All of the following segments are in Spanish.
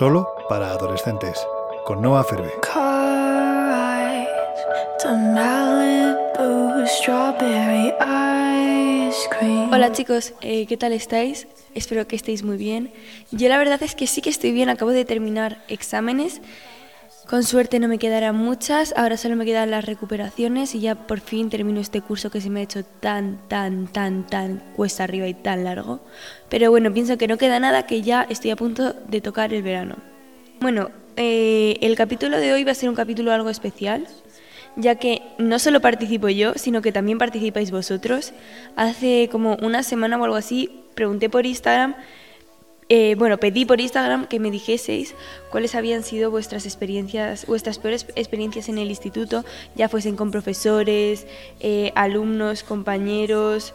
solo para adolescentes, con Noah Ferbe. Hola chicos, eh, ¿qué tal estáis? Espero que estéis muy bien. Yo la verdad es que sí que estoy bien, acabo de terminar exámenes. Con suerte no me quedarán muchas, ahora solo me quedan las recuperaciones y ya por fin termino este curso que se me ha hecho tan, tan, tan, tan cuesta arriba y tan largo. Pero bueno, pienso que no queda nada, que ya estoy a punto de tocar el verano. Bueno, eh, el capítulo de hoy va a ser un capítulo algo especial ya que no solo participo yo, sino que también participáis vosotros. Hace como una semana o algo así pregunté por Instagram, eh, bueno, pedí por Instagram que me dijeseis cuáles habían sido vuestras experiencias, vuestras peores experiencias en el instituto, ya fuesen con profesores, eh, alumnos, compañeros,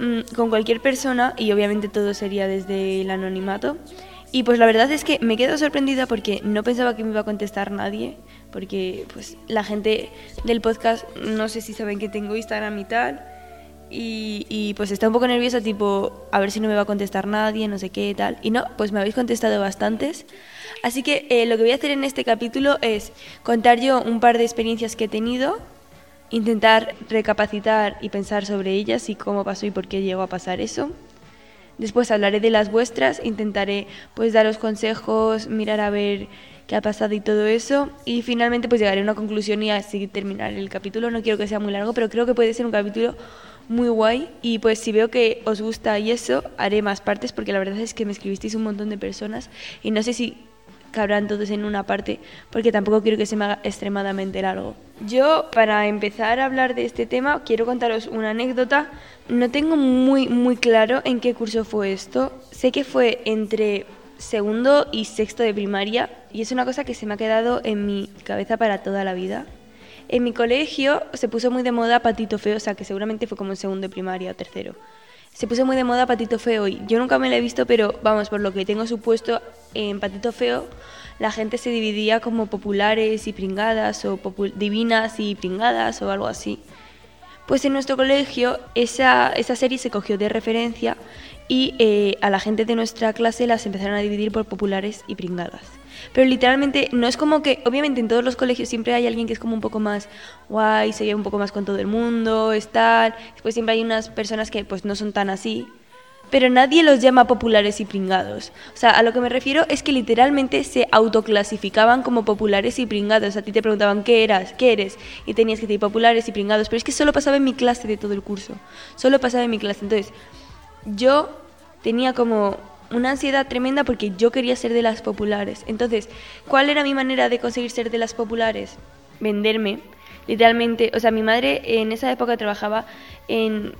mm, con cualquier persona y obviamente todo sería desde el anonimato. Y pues la verdad es que me quedo sorprendida porque no pensaba que me iba a contestar nadie porque pues la gente del podcast no sé si saben que tengo Instagram y tal. Y, pues está un poco nerviosa, tipo, a ver si no me va a contestar nadie, no sé qué tal. Y no, pues me habéis contestado bastantes. Así que eh, lo que voy a hacer en este capítulo es contar yo un par de experiencias que he tenido, intentar recapacitar y pensar sobre ellas y cómo pasó y por qué llegó a pasar eso. Después hablaré de las vuestras, intentaré pues daros consejos, mirar a ver qué ha pasado y todo eso. Y finalmente pues llegaré a una conclusión y así terminar el capítulo. No quiero que sea muy largo, pero creo que puede ser un capítulo muy guay. Y pues si veo que os gusta y eso, haré más partes porque la verdad es que me escribisteis un montón de personas y no sé si cabrán todos en una parte porque tampoco quiero que se me haga extremadamente largo. Yo, para empezar a hablar de este tema, quiero contaros una anécdota. No tengo muy, muy claro en qué curso fue esto. Sé que fue entre segundo y sexto de primaria y es una cosa que se me ha quedado en mi cabeza para toda la vida. En mi colegio se puso muy de moda Patito Feo, o sea que seguramente fue como en segundo de primaria o tercero. Se puso muy de moda Patito Feo y yo nunca me lo he visto, pero vamos, por lo que tengo supuesto, en Patito Feo la gente se dividía como populares y pringadas o divinas y pringadas o algo así. Pues en nuestro colegio esa, esa serie se cogió de referencia y eh, a la gente de nuestra clase las empezaron a dividir por populares y pringadas. Pero literalmente no es como que, obviamente en todos los colegios siempre hay alguien que es como un poco más guay, se lleva un poco más con todo el mundo, es tal. Después siempre hay unas personas que pues no son tan así. Pero nadie los llama populares y pringados. O sea, a lo que me refiero es que literalmente se autoclasificaban como populares y pringados. A ti te preguntaban qué eras, qué eres, y tenías que decir populares y pringados. Pero es que solo pasaba en mi clase de todo el curso. Solo pasaba en mi clase. Entonces, yo tenía como una ansiedad tremenda porque yo quería ser de las populares. Entonces, ¿cuál era mi manera de conseguir ser de las populares? Venderme. Literalmente, o sea, mi madre en esa época trabajaba en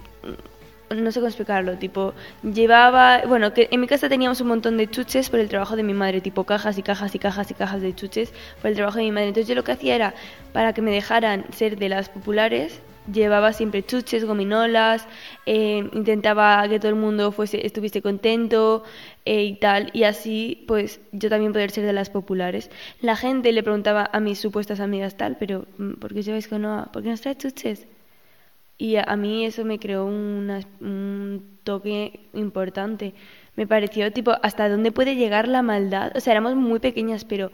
no sé cómo explicarlo, tipo, llevaba, bueno, que en mi casa teníamos un montón de chuches por el trabajo de mi madre, tipo cajas y cajas y cajas y cajas de chuches por el trabajo de mi madre. Entonces yo lo que hacía era, para que me dejaran ser de las populares, llevaba siempre chuches, gominolas, eh, intentaba que todo el mundo fuese, estuviese contento eh, y tal, y así pues yo también poder ser de las populares. La gente le preguntaba a mis supuestas amigas tal, pero mm, ¿por qué lleváis con Noah? ¿Por qué nos trae chuches? Y a, mí eso me creó un toque importante. Me pareció tipo, ¿hasta dónde puede llegar la maldad? O sea, éramos muy pequeñas, pero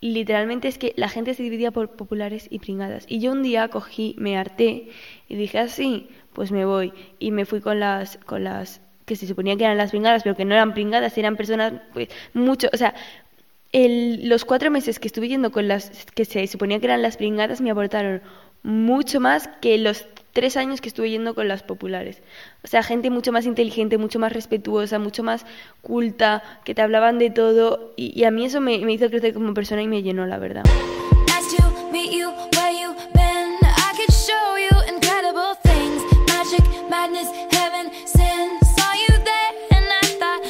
literalmente es que la gente se dividía por populares y pringadas. Y yo un día cogí, me harté y dije así, pues me voy. Y me fui con las, con las que se suponía que eran las pringadas, pero que no eran pringadas, eran personas, pues, mucho, o sea, el, los cuatro meses que estuve yendo con las que se suponía que eran las pringadas me aportaron mucho más que los tres años que estuve yendo con las populares. O sea, gente mucho más inteligente, mucho más respetuosa, mucho más culta, que te hablaban de todo. Y, a mí eso me, me, hizo crecer como persona y me llenó, la verdad.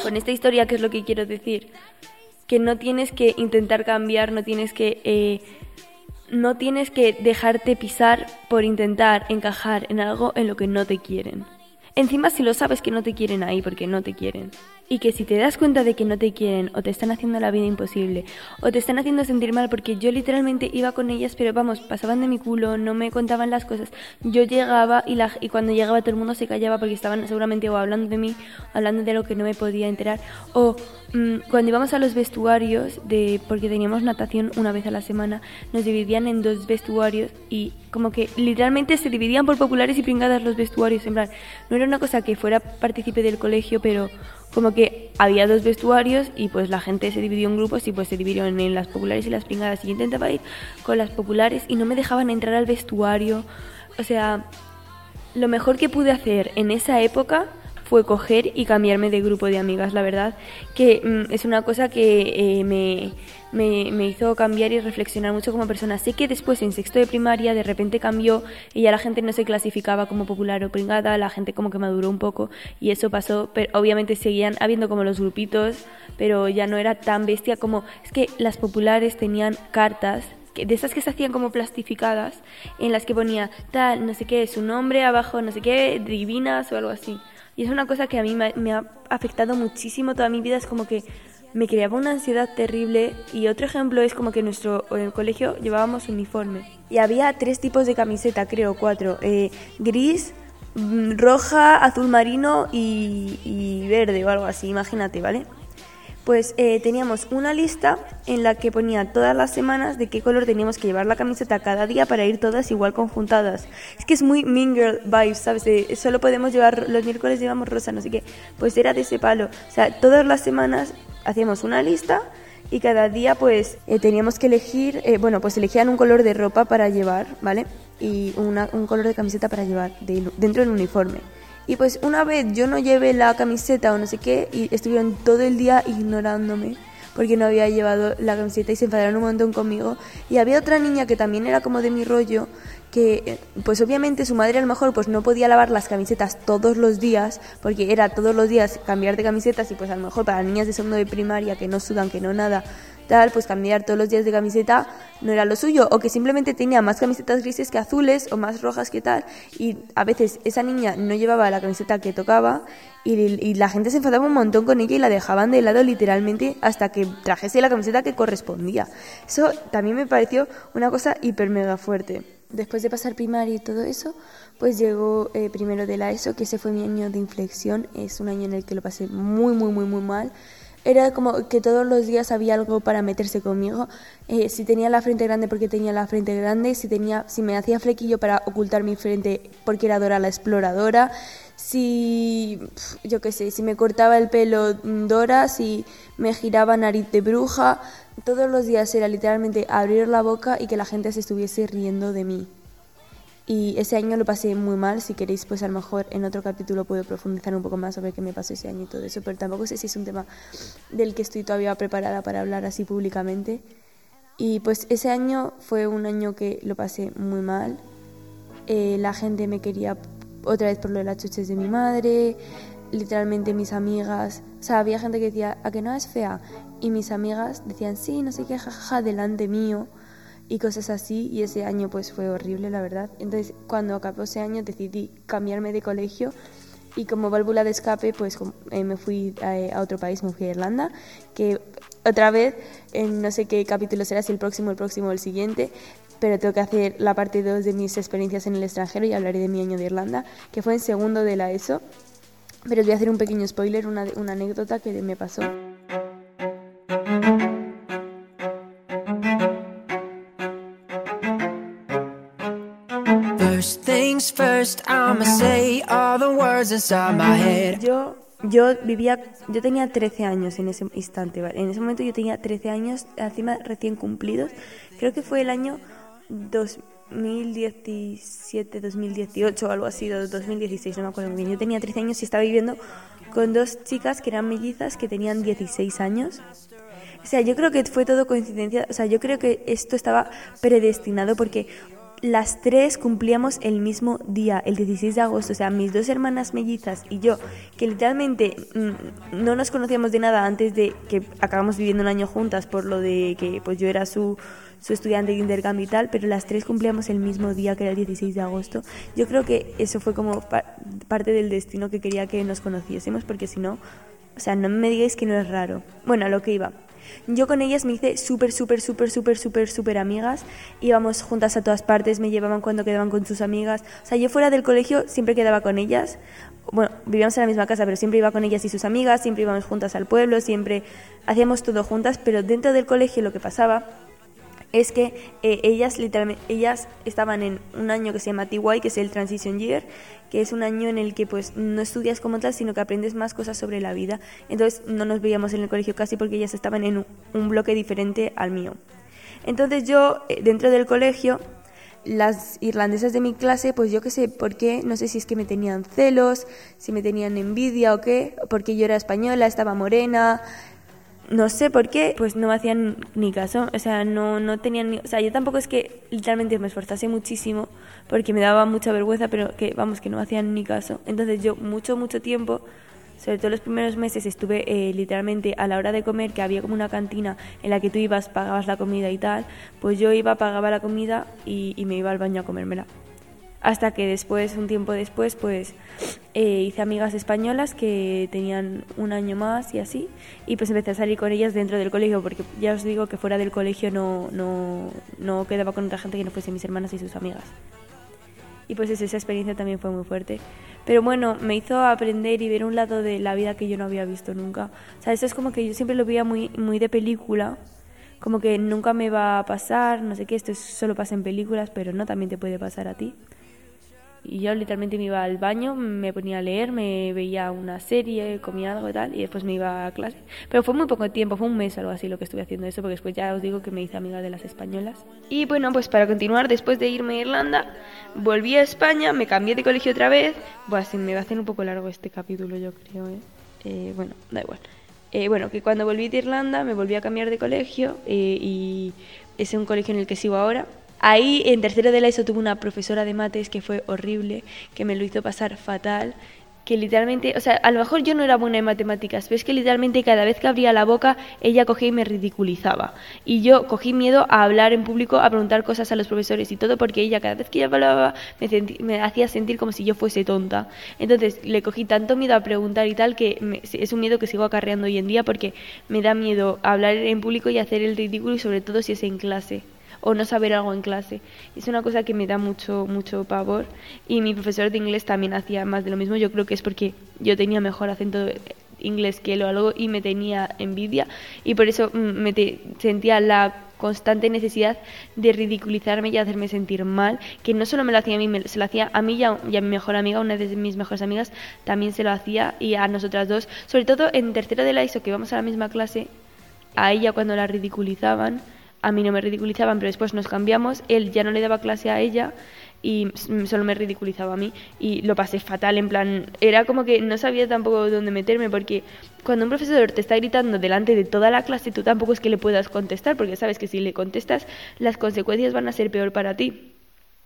Con esta historia, ¿qué es lo que quiero decir? Que no tienes que intentar cambiar, no tienes que... Eh, no tienes que dejarte pisar por intentar encajar en algo en lo que no te quieren. Encima si lo sabes que no te quieren ahí porque no te quieren. Y que si te das cuenta de que no te quieren o te están haciendo la vida imposible o te están haciendo sentir mal porque yo literalmente iba con ellas pero vamos pasaban de mi culo no me contaban las cosas yo llegaba y, la, y cuando llegaba todo el mundo se callaba porque estaban seguramente o hablando de mí hablando de lo que no me podía enterar o mm, cuando íbamos a los vestuarios de porque teníamos natación una vez a la semana nos dividían en dos vestuarios y como que literalmente se dividían por populares y pringadas los vestuarios en plan no era una cosa que fuera partícipe del colegio pero como que había dos vestuarios y pues la gente se dividió en grupos y pues se dividieron en las populares y las pringadas. Y yo intentaba ir con las populares y no me dejaban entrar al vestuario. O sea, lo mejor que pude hacer en esa época fue coger y cambiarme de grupo de amigas, la verdad, que mm, es una cosa que eh, me, me, hizo cambiar y reflexionar mucho como persona. Sé que después en sexto de primaria de repente cambió y ya la gente no se clasificaba como popular o pringada, la gente como que maduró un poco y eso pasó, pero obviamente seguían habiendo como los grupitos, pero ya no era tan bestia como... Es que las populares tenían cartas de esas que se hacían como plastificadas, en las que ponía tal, no sé qué, su nombre abajo, no sé qué, divinas o algo así. Y es una cosa que a mí me, ha afectado muchísimo toda mi vida, es como que me creaba una ansiedad terrible. Y otro ejemplo es como que en nuestro el colegio llevábamos uniforme. Y había tres tipos de camiseta, creo, cuatro, eh, gris, mm, roja, azul marino y, y verde o algo así, imagínate, ¿vale? Pues eh, teníamos una lista en la que ponía todas las semanas de qué color teníamos que llevar la camiseta cada día para ir todas igual conjuntadas. Es que es muy Mean Girl vibes, ¿sabes? solo podemos llevar, los miércoles llevamos rosa, no sé qué. Pues era de ese palo. O sea, todas las semanas hacíamos una lista y cada día pues eh, teníamos que elegir, eh, bueno, pues elegían un color de ropa para llevar, ¿vale? Y un color de camiseta para llevar dentro del uniforme. Y pues una vez yo no llevé la camiseta o no sé qué y estuvieron todo el día ignorándome porque no había llevado la camiseta y se enfadaron un montón conmigo. Y había otra niña que también era como de mi rollo, que eh, pues obviamente su madre a lo mejor pues no podía lavar las camisetas todos los días, porque era todos los días cambiar de camisetas y pues a lo mejor para niñas de segundo de primaria que no sudan, que no nada, tal, pues cambiar todos los días de camiseta no era lo suyo, o que simplemente tenía más camisetas grises que azules o más rojas que tal, y a veces esa niña no llevaba la camiseta que tocaba y, la gente se enfadaba un montón con ella y la dejaban de lado literalmente hasta que trajese la camiseta que correspondía. Eso también me pareció una cosa hiper mega fuerte. Después de pasar primaria y todo eso, pues llegó eh, primero de la ESO, que ese fue mi año de inflexión. Es un año en el que lo pasé muy, muy, muy, muy mal era como que todos los días había algo para meterse conmigo. Eh, si tenía la frente grande porque tenía la frente grande, si, tenía, si me hacía flequillo para ocultar mi frente porque era Dora la exploradora, si, yo qué sé, si me cortaba el pelo Dora, si me giraba nariz de bruja, todos los días era literalmente abrir la boca y que la gente se estuviese riendo de mí. Y ese año lo pasé muy mal, si queréis pues a lo mejor en otro capítulo puedo profundizar un poco más sobre qué me pasó ese año y todo eso, pero tampoco sé si es un tema del que estoy todavía preparada para hablar así públicamente. Y pues ese año fue un año que lo pasé muy mal. Eh, la gente me quería otra vez por lo de las chuches de mi madre, literalmente mis amigas, o sea, había gente que decía, ¿a que no es fea? Y mis amigas decían, sí, no sé qué, jajaja, delante mío y cosas así y ese año pues fue horrible la verdad. Entonces cuando acabó ese año decidí cambiarme de colegio y como válvula de escape pues eh, me fui a, otro país me fui a Irlanda que otra vez en no sé qué capítulo será si el próximo el próximo o el siguiente pero tengo que hacer la parte 2 de mis experiencias en el extranjero y hablaré de mi año de Irlanda que fue en segundo de la ESO. Pero os voy a hacer un pequeño spoiler una, una anécdota que me pasó Yo, yo vivía, yo tenía 13 años en ese instante, En ese momento yo tenía 13 años, encima recién cumplidos. Creo que fue el año 2017, 2018 o algo así, 2016, no me acuerdo muy bien. Yo tenía 13 años y estaba viviendo con dos chicas que eran mellizas que tenían 16 años. O sea, yo creo que fue todo coincidencia, o sea, yo creo que esto estaba predestinado porque las tres cumplíamos el mismo día, el 16 de agosto, o sea, mis dos hermanas mellizas y yo, que literalmente mm, no nos conocíamos de nada antes de que acabamos viviendo un año juntas por lo de que pues yo era su, su estudiante de intercambio y tal, pero las tres cumplíamos el mismo día que era el 16 de agosto. Yo creo que eso fue como parte del destino que quería que nos conociésemos, porque si no, O sea, no me digáis que no es raro. Bueno, a lo que iba. Yo con ellas me hice súper, súper, súper, súper, súper, súper amigas. Íbamos juntas a todas partes, me llevaban cuando quedaban con sus amigas. O sea, yo fuera del colegio siempre quedaba con ellas. Bueno, vivíamos en la misma casa, pero siempre iba con ellas y sus amigas, siempre íbamos juntas al pueblo, siempre hacíamos todo juntas, pero dentro del colegio lo que pasaba es que eh, ellas literalmente ellas estaban en un año que se llama TY, que es el Transition Year, que es un año en el que pues no estudias como tal, sino que aprendes más cosas sobre la vida. Entonces no nos veíamos en el colegio casi porque ellas estaban en un, bloque diferente al mío. Entonces yo eh, dentro del colegio las irlandesas de mi clase, pues yo qué sé por qué, no sé si es que me tenían celos, si me tenían envidia o qué, porque yo era española, estaba morena, no sé por qué, pues no me hacían ni caso, o sea, no, no tenían ni, o sea, yo tampoco es que literalmente me esforzase muchísimo porque me daba mucha vergüenza, pero que vamos, que no me hacían ni caso. Entonces yo mucho, mucho tiempo, sobre todo los primeros meses, estuve eh, literalmente a la hora de comer, que había como una cantina en la que tú ibas, pagabas la comida y tal, pues yo iba, pagaba la comida y, y me iba al baño a comérmela hasta que después, un tiempo después, pues eh, hice amigas españolas que tenían un año más y así, y pues empecé a salir con ellas dentro del colegio, porque ya os digo que fuera del colegio no, no, no quedaba con otra gente que no fuese mis hermanas y sus amigas. Y pues esa experiencia también fue muy fuerte. Pero bueno, me hizo aprender y ver un lado de la vida que yo no había visto nunca. O sea, eso es como que yo siempre lo veía muy, muy de película, como que nunca me va a pasar, no sé qué, esto solo pasa en películas, pero no, también te puede pasar a ti. Y yo literalmente me iba al baño, me ponía a leer, me veía una serie, comía algo y tal, y después me iba a clase. Pero fue muy poco tiempo, fue un mes o algo así lo que estuve haciendo eso, porque después ya os digo que me hice amiga de las españolas. Y bueno, pues para continuar, después de irme a Irlanda, volví a España, me cambié de colegio otra vez. Buah, se me va a hacer un poco largo este capítulo, yo creo, ¿eh? eh bueno, da igual. Eh, bueno, que cuando volví de Irlanda me volví a cambiar de colegio eh, y es un colegio en el que sigo ahora Ahí en tercero de la ESO tuve una profesora de mates que fue horrible, que me lo hizo pasar fatal, que literalmente, o sea, a lo mejor yo no era buena en matemáticas, pero es que literalmente cada vez que abría la boca ella cogía y me ridiculizaba. Y yo cogí miedo a hablar en público, a preguntar cosas a los profesores y todo, porque ella cada vez que ella hablaba me, me hacía sentir como si yo fuese tonta. Entonces le cogí tanto miedo a preguntar y tal que es un miedo que sigo acarreando hoy en día porque me da miedo hablar en público y hacer el ridículo y sobre todo si es en clase o no saber algo en clase. Es una cosa que me da mucho, mucho pavor. Y mi profesor de inglés también hacía más de lo mismo. Yo creo que es porque yo tenía mejor acento inglés que él o algo y me tenía envidia y por eso mm, me sentía la constante necesidad de ridiculizarme y hacerme sentir mal, que no solo me lo hacía a mí, se lo hacía a mí y a, mi mejor amiga, una de mis mejores amigas, también se lo hacía y a nosotras dos, sobre todo en tercero de la ISO, que íbamos a la misma clase, a ella cuando la ridiculizaban, a mí no me ridiculizaban, pero después nos cambiamos, él ya no le daba clase a ella y solo me ridiculizaba a mí y lo pasé fatal, en plan, era como que no sabía tampoco dónde meterme porque cuando un profesor te está gritando delante de toda la clase, tú tampoco es que le puedas contestar porque sabes que si le contestas las consecuencias van a ser peor para ti.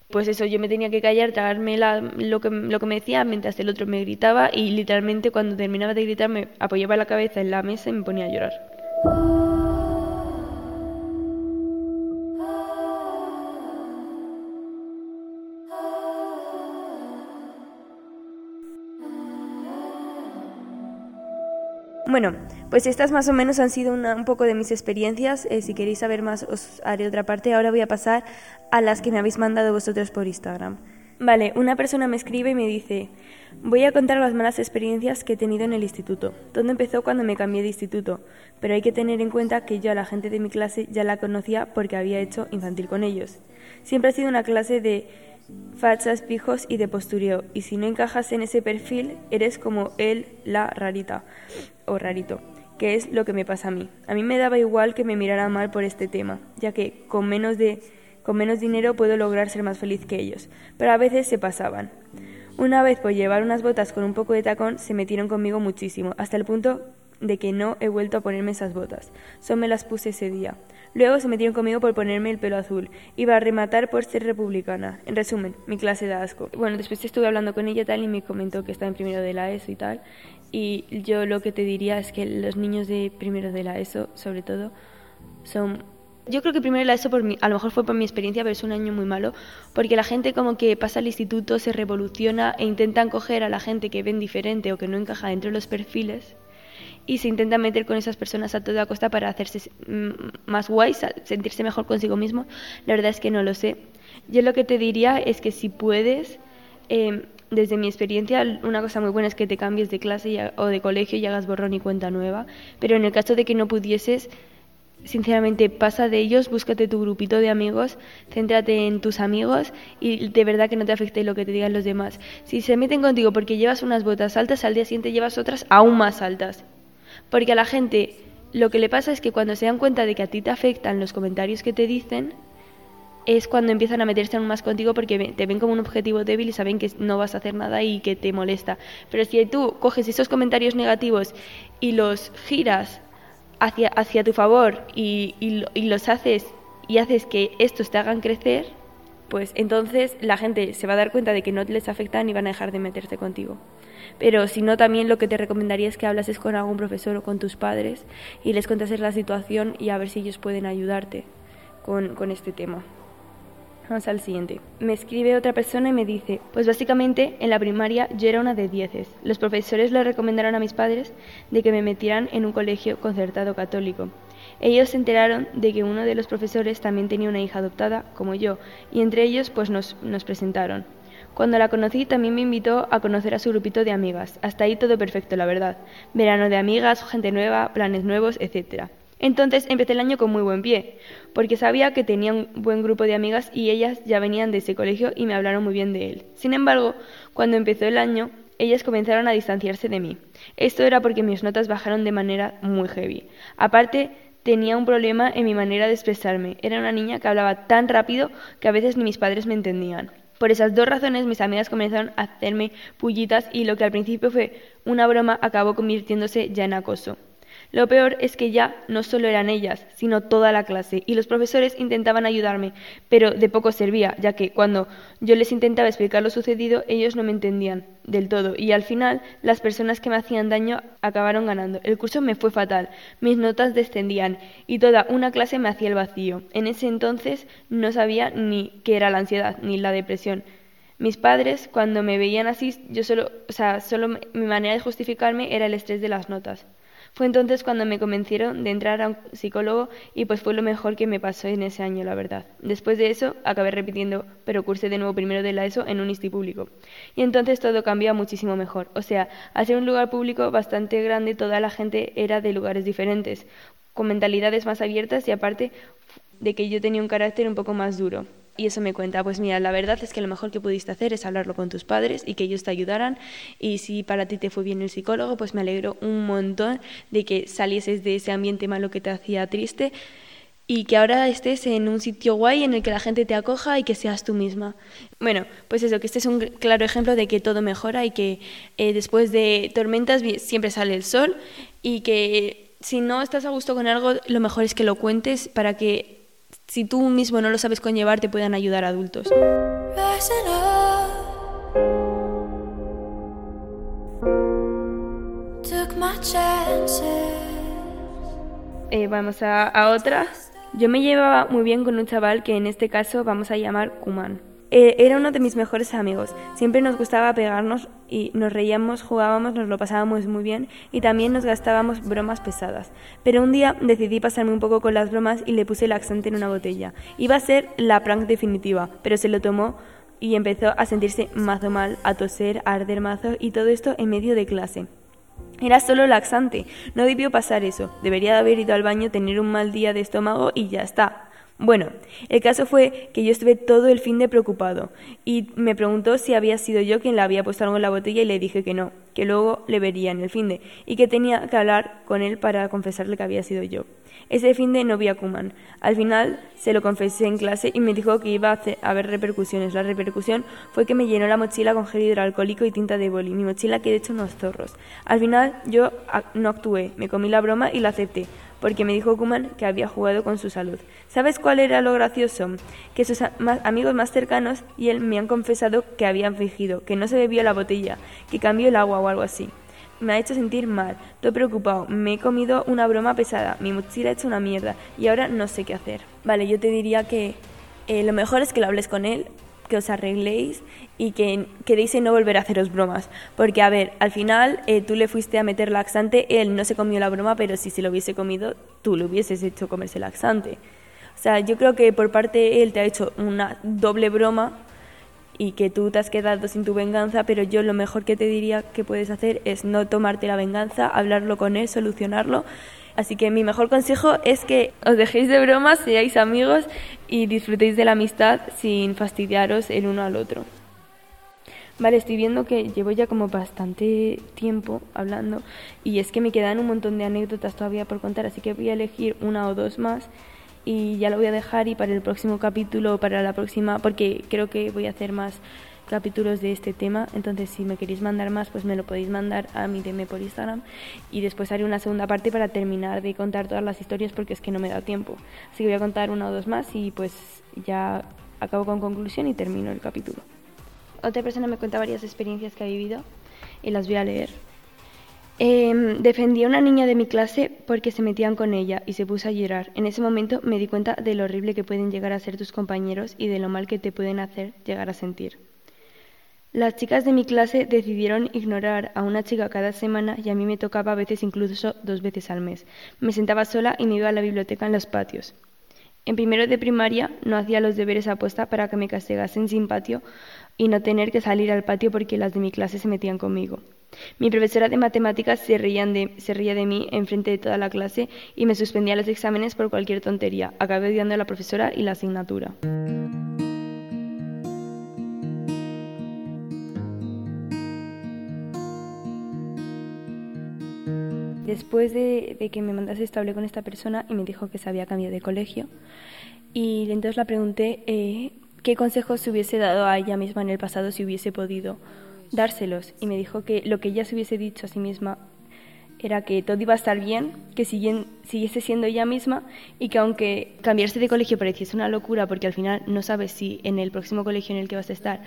Pues eso, yo me tenía que callar, tragarme lo, que, lo que me decía mientras el otro me gritaba y literalmente cuando terminaba de gritar me apoyaba la cabeza en la mesa y me ponía a llorar. Bueno, pues estas más o menos han sido un poco de mis experiencias. Eh, si queréis saber más os haré otra parte. Ahora voy a pasar a las que me habéis mandado vosotros por Instagram. Vale, una persona me escribe y me dice, voy a contar las malas experiencias que he tenido en el instituto. Todo empezó cuando me cambié de instituto, pero hay que tener en cuenta que yo a la gente de mi clase ya la conocía porque había hecho infantil con ellos. Siempre ha sido una clase de fachas, pijos y de postureo, y si no encajas en ese perfil, eres como él, la rarita o rarito, que es lo que me pasa a mí. A mí me daba igual que me mirara mal por este tema, ya que con menos de con menos dinero puedo lograr ser más feliz que ellos, pero a veces se pasaban. Una vez por llevar unas botas con un poco de tacón se metieron conmigo muchísimo, hasta el punto de que no he vuelto a ponerme esas botas. Solo me las puse ese día. Luego se metieron conmigo por ponerme el pelo azul. Iba a rematar por ser republicana. En resumen, mi clase de asco. Bueno, después estuve hablando con ella tal y me comentó que está en primero de la ESO y tal. Y yo lo que te diría es que los niños de primero de la ESO, sobre todo, son yo creo que primero la ESO, por mi, a lo mejor fue por mi experiencia, pero es un año muy malo, porque la gente como que pasa al instituto, se revoluciona e intentan coger a la gente que ven diferente o que no encaja dentro de los perfiles y se intenta meter con esas personas a toda costa para hacerse mm, más guay, sentirse mejor consigo mismo. La verdad es que no lo sé. Yo lo que te diría es que si puedes, em, desde mi experiencia, una cosa muy buena es que te cambies de clase o de colegio y hagas borrón y cuenta nueva, pero en el caso de que no pudieses, sinceramente pasa de ellos, búscate tu grupito de amigos, céntrate en tus amigos y de verdad que no te afecte lo que te digan los demás. Si se meten contigo porque llevas unas botas altas, al día siguiente llevas otras aún más altas. Porque a la gente lo que le pasa es que cuando se dan cuenta de que a ti te afectan los comentarios que te dicen, es cuando empiezan a meterse aún más contigo porque te ven como un objetivo débil y saben que no vas a hacer nada y que te molesta. Pero si tú coges esos comentarios negativos y los giras hacia, hacia tu favor y, y, los haces y haces que estos te hagan crecer, pues entonces la gente se va a dar cuenta de que no les afectan y van a dejar de meterse contigo. Pero si no, también lo que te recomendaría es que hablases con algún profesor o con tus padres y les contases la situación y a ver si ellos pueden ayudarte con, con este tema. Vamos al siguiente. Me escribe otra persona y me dice, pues básicamente en la primaria yo era una de dieces. Los profesores le recomendaron a mis padres de que me metieran en un colegio concertado católico. Ellos se enteraron de que uno de los profesores también tenía una hija adoptada, como yo, y entre ellos pues nos, nos presentaron. Cuando la conocí también me invitó a conocer a su grupito de amigas. Hasta ahí todo perfecto, la verdad. Verano de amigas, gente nueva, planes nuevos, etcétera. Entonces empecé el año con muy buen pie, porque sabía que tenía un buen grupo de amigas y ellas ya venían de ese colegio y me hablaron muy bien de él. Sin embargo, cuando empezó el año, ellas comenzaron a distanciarse de mí. Esto era porque mis notas bajaron de manera muy heavy. Aparte, tenía un problema en mi manera de expresarme. Era una niña que hablaba tan rápido que a veces ni mis padres me entendían. Por esas dos razones mis amigas comenzaron a hacerme pullitas y lo que al principio fue una broma acabó convirtiéndose ya en acoso. Lo peor es que ya no solo eran ellas, sino toda la clase, y los profesores intentaban ayudarme, pero de poco servía, ya que cuando yo les intentaba explicar lo sucedido, ellos no me entendían del todo, y al final las personas que me hacían daño acabaron ganando. El curso me fue fatal, mis notas descendían, y toda una clase me hacía el vacío. En ese entonces no sabía ni qué era la ansiedad, ni la depresión. Mis padres, cuando me veían así, yo solo, o sea, solo mi manera de justificarme era el estrés de las notas. Fue entonces cuando me convencieron de entrar a un psicólogo y pues fue lo mejor que me pasó en ese año, la verdad. Después de eso acabé repitiendo, pero cursé de nuevo primero de la ESO en un ISTI público. Y entonces todo cambia muchísimo mejor. O sea, al ser un lugar público bastante grande, toda la gente era de lugares diferentes, con mentalidades más abiertas y aparte de que yo tenía un carácter un poco más duro. Y eso me cuenta, pues mira, la verdad es que lo mejor que pudiste hacer es hablarlo con tus padres y que ellos te ayudaran. Y si para ti te fue bien el psicólogo, pues me alegro un montón de que salieses de ese ambiente malo que te hacía triste y que ahora estés en un sitio guay en el que la gente te acoja y que seas tú misma. Bueno, pues eso, que este es un claro ejemplo de que todo mejora y que eh, después de tormentas siempre sale el sol y que si no estás a gusto con algo, lo mejor es que lo cuentes para que si tú mismo no lo sabes conllevar, te puedan ayudar adultos. Eh, vamos a, a otra. Yo me llevaba muy bien con un chaval que en este caso vamos a llamar Kuman. Eh, era uno de mis mejores amigos. Siempre nos gustaba pegarnos y nos reíamos, jugábamos, nos lo pasábamos muy bien y también nos gastábamos bromas pesadas. Pero un día decidí pasarme un poco con las bromas y le puse laxante en una botella. Iba a ser la prank definitiva, pero se lo tomó y empezó a sentirse mazo mal, a toser, a arder mazo y todo esto en medio de clase. Era solo laxante, no debió pasar eso. Debería de haber ido al baño, tener un mal día de estómago y ya está. Bueno, el caso fue que yo estuve todo el fin de preocupado y me preguntó si había sido yo quien le había puesto algo en la botella y le dije que no, que luego le vería en el fin de y que tenía que hablar con él para confesarle que había sido yo. Ese fin de no vi a Kuman. Al final se lo confesé en clase y me dijo que iba a haber repercusiones. La repercusión fue que me llenó la mochila con gel hidroalcohólico y tinta de boli. Mi mochila quedó hecho unos zorros. Al final yo no actué, me comí la broma y la acepté porque me dijo Kuman que había jugado con su salud. ¿Sabes cuál era lo gracioso? Que sus amigos más cercanos y él me han confesado que habían fingido, que no se bebió la botella, que cambió el agua o algo así. Me ha hecho sentir mal, estoy preocupado, me he comido una broma pesada, mi mochila ha hecho una mierda y ahora no sé qué hacer. Vale, yo te diría que eh, lo mejor es que lo hables con él, que os arregléis y que quedéis en no volver a haceros bromas. Porque, a ver, al final eh, tú le fuiste a meter laxante, él no se comió la broma, pero si se lo hubiese comido, tú le hubieses hecho comerse laxante. O sea, yo creo que por parte él te ha hecho una doble broma y que tú te has quedado sin tu venganza, pero yo lo mejor que te diría que puedes hacer es no tomarte la venganza, hablarlo con él, solucionarlo. Así que mi mejor consejo es que os dejéis de bromas, seáis amigos y disfrutéis de la amistad sin fastidiaros el uno al otro. Vale, estoy viendo que llevo ya como bastante tiempo hablando y es que me quedan un montón de anécdotas todavía por contar, así que voy a elegir una o dos más y ya lo voy a dejar y para el próximo capítulo, para la próxima, porque creo que voy a hacer más capítulos de este tema, entonces si me queréis mandar más, pues me lo podéis mandar a mi DM por Instagram y después haré una segunda parte para terminar de contar todas las historias porque es que no me da tiempo. Así que voy a contar una o dos más y pues ya acabo con conclusión y termino el capítulo. Otra persona me cuenta varias experiencias que ha vivido y las voy a leer. Eh, defendí a una niña de mi clase porque se metían con ella y se puso a llorar. En ese momento me di cuenta de lo horrible que pueden llegar a ser tus compañeros y de lo mal que te pueden hacer llegar a sentir. Las chicas de mi clase decidieron ignorar a una chica cada semana y a mí me tocaba a veces incluso dos veces al mes. Me sentaba sola y me iba a la biblioteca en los patios. En primero de primaria no hacía los deberes apuesta para que me castigasen sin patio y no tener que salir al patio porque las de mi clase se metían conmigo. Mi profesora de matemáticas se, de, se reía de mí en frente de toda la clase y me suspendía los exámenes por cualquier tontería. Acabé odiando a la profesora y la asignatura. Después de, que me mandase hablé con esta persona y me dijo que se había cambiado de colegio. Y entonces la pregunté eh, qué consejos se hubiese dado a ella misma en el pasado si hubiese podido dárselos. Y me dijo que lo que ella se hubiese dicho a sí misma era que todo iba a estar bien, que siguiese siendo ella misma y que aunque cambiarse de colegio pareciese una locura porque al final no sabes si en el próximo colegio en el que vas a estar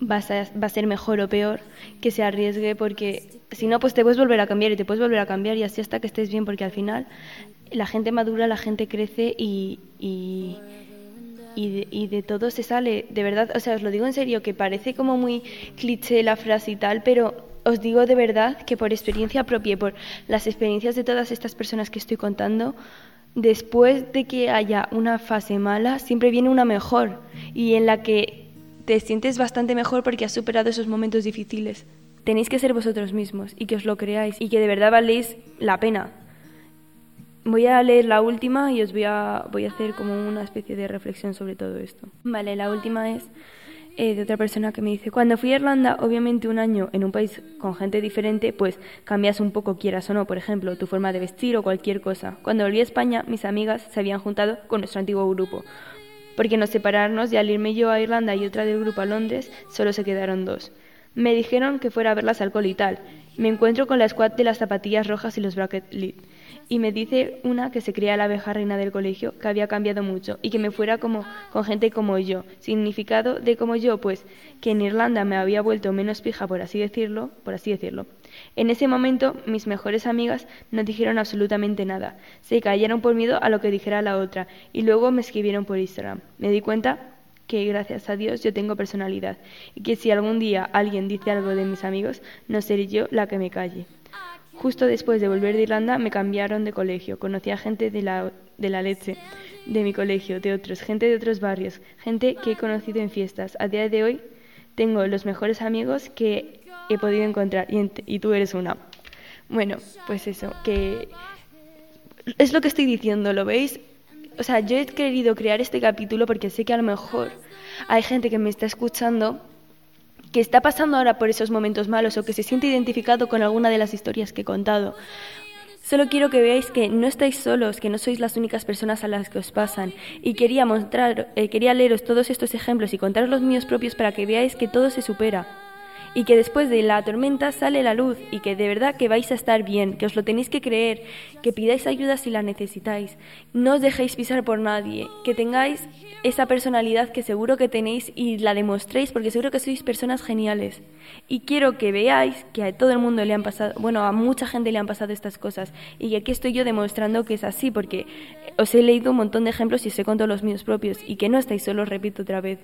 vas a, va a ser mejor o peor, que se arriesgue porque si no pues te puedes volver a cambiar y te puedes volver a cambiar y así hasta que estés bien porque al final la gente madura, la gente crece y y de, todo se sale, de verdad, o sea, os lo digo en serio, que parece como muy cliché la frase y tal, pero os digo de verdad que por experiencia propia y por las experiencias de todas estas personas que estoy contando, después de que haya una fase mala, siempre viene una mejor y en la que te sientes bastante mejor porque has superado esos momentos difíciles. Tenéis que ser vosotros mismos y que os lo creáis y que de verdad valéis la pena. Voy a leer la última y os voy a, voy a hacer como una especie de reflexión sobre todo esto. Vale, la última es eh, de otra persona que me dice, cuando fui a Irlanda, obviamente un año en un país con gente diferente, pues cambias un poco, quieras o no, por ejemplo, tu forma de vestir o cualquier cosa. Cuando volví a España, mis amigas se habían juntado con nuestro antiguo grupo, porque nos separarnos y al irme yo a Irlanda y otra del grupo a Londres, solo se quedaron dos. Me dijeron que fuera a verlas alcohol y tal. Me encuentro con la squad de las zapatillas rojas y los bracket lit y me dice una que se creía la abeja reina del colegio que había cambiado mucho y que me fuera como con gente como yo. Significado de como yo, pues que en Irlanda me había vuelto menos pija, por así decirlo, por así decirlo. En ese momento mis mejores amigas no dijeron absolutamente nada. Se cayeron por miedo a lo que dijera la otra y luego me escribieron por Instagram. Me di cuenta que gracias a Dios yo tengo personalidad y que si algún día alguien dice algo de mis amigos, no seré yo la que me calle. Justo después de volver de Irlanda me cambiaron de colegio. Conocí a gente de la, de la leche de mi colegio, de otros, gente de otros barrios, gente que he conocido en fiestas. A día de hoy tengo los mejores amigos que he podido encontrar y, y tú eres una. Bueno, pues eso, que es lo que estoy diciendo, ¿lo veis? O sea, yo he querido crear este capítulo porque sé que a lo mejor hay gente que me está escuchando que está pasando ahora por esos momentos malos o que se siente identificado con alguna de las historias que he contado. Solo quiero que veáis que no estáis solos, que no sois las únicas personas a las que os pasan. Y quería mostrar, eh, quería leeros todos estos ejemplos y contaros los míos propios para que veáis que todo se supera y que después de la tormenta sale la luz y que de verdad que vais a estar bien, que os lo tenéis que creer, que pidáis ayuda si la necesitáis, no os dejéis pisar por nadie, que tengáis esa personalidad que seguro que tenéis y la demostréis porque seguro que sois personas geniales. Y quiero que veáis que a todo el mundo le han pasado, bueno, a mucha gente le han pasado estas cosas y que aquí estoy yo demostrando que es así porque os he leído un montón de ejemplos y os he contado los míos propios y que no estáis solos, repito otra vez.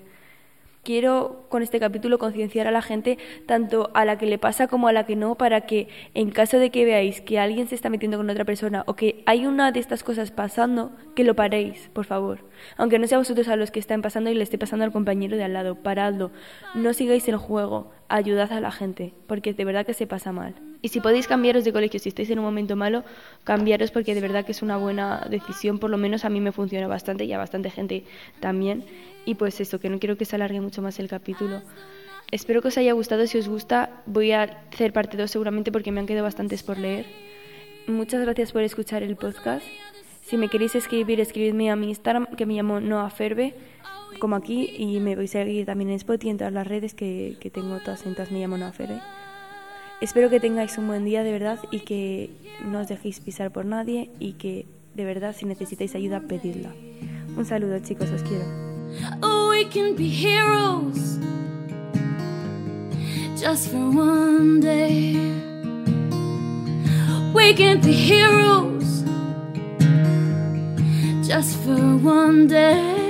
Quiero con este capítulo concienciar a la gente, tanto a la que le pasa como a la que no, para que en caso de que veáis que alguien se está metiendo con otra persona o que hay una de estas cosas pasando, que lo paréis, por favor. Aunque no sea vosotros a los que están pasando y le esté pasando al compañero de al lado, paradlo. No sigáis el juego, ayudad a la gente, porque de verdad que se pasa mal. Y si podéis cambiaros de colegio, si estáis en un momento malo, cambiaros porque de verdad que es una buena decisión, por lo menos a mí me funciona bastante y a bastante gente también. Y pues eso, que no quiero que se alargue mucho más el capítulo. Espero que os haya gustado, si os gusta voy a hacer parte 2 seguramente porque me han quedado bastantes por leer. Muchas gracias por escuchar el podcast. Si me queréis escribir, escribidme a mi Instagram, que me llamo Noaferbe, como aquí, y me a seguir también en Spotify y en todas las redes que, que tengo todas en todas, me llamo Noaferbe. Espero que tengáis un buen día de verdad y que no os dejéis pisar por nadie y que de verdad si necesitáis ayuda pedidla. Un saludo chicos, os quiero. Oh, we can be heroes just for one day. We can be heroes just for one day.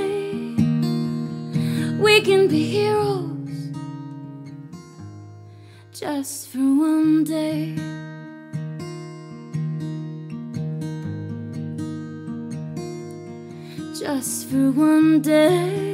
We can be heroes just for one day. Just for one day.